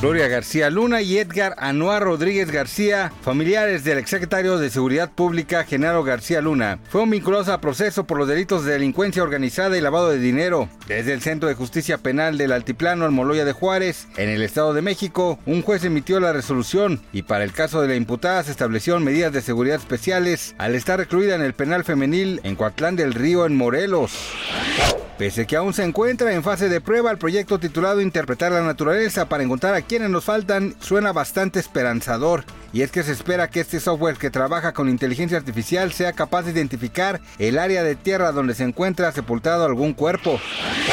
Gloria García Luna y Edgar Anuar Rodríguez García, familiares del exsecretario de Seguridad Pública Genaro García Luna, fueron vinculados a proceso por los delitos de delincuencia organizada y lavado de dinero. Desde el Centro de Justicia Penal del Altiplano Almoloya de Juárez, en el Estado de México, un juez emitió la resolución y para el caso de la imputada se establecieron medidas de seguridad especiales al estar recluida en el penal femenil en Coatlán del Río en Morelos. Pese que aún se encuentra en fase de prueba, el proyecto titulado Interpretar la naturaleza para encontrar a quienes nos faltan suena bastante esperanzador. Y es que se espera que este software que trabaja con inteligencia artificial sea capaz de identificar el área de tierra donde se encuentra sepultado algún cuerpo.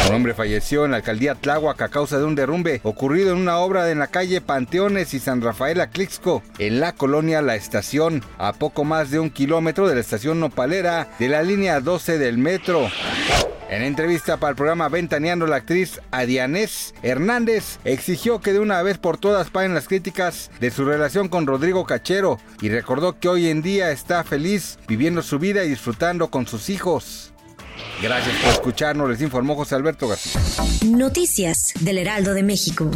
Un hombre falleció en la alcaldía Tláhuac a causa de un derrumbe ocurrido en una obra en la calle Panteones y San Rafael Atlixco, en la colonia La Estación, a poco más de un kilómetro de la estación nopalera de la línea 12 del metro. En entrevista para el programa Ventaneando, la actriz Adianés Hernández exigió que de una vez por todas paguen las críticas de su relación con Rodrigo Cachero y recordó que hoy en día está feliz viviendo su vida y disfrutando con sus hijos. Gracias por escucharnos, les informó José Alberto García. Noticias del Heraldo de México.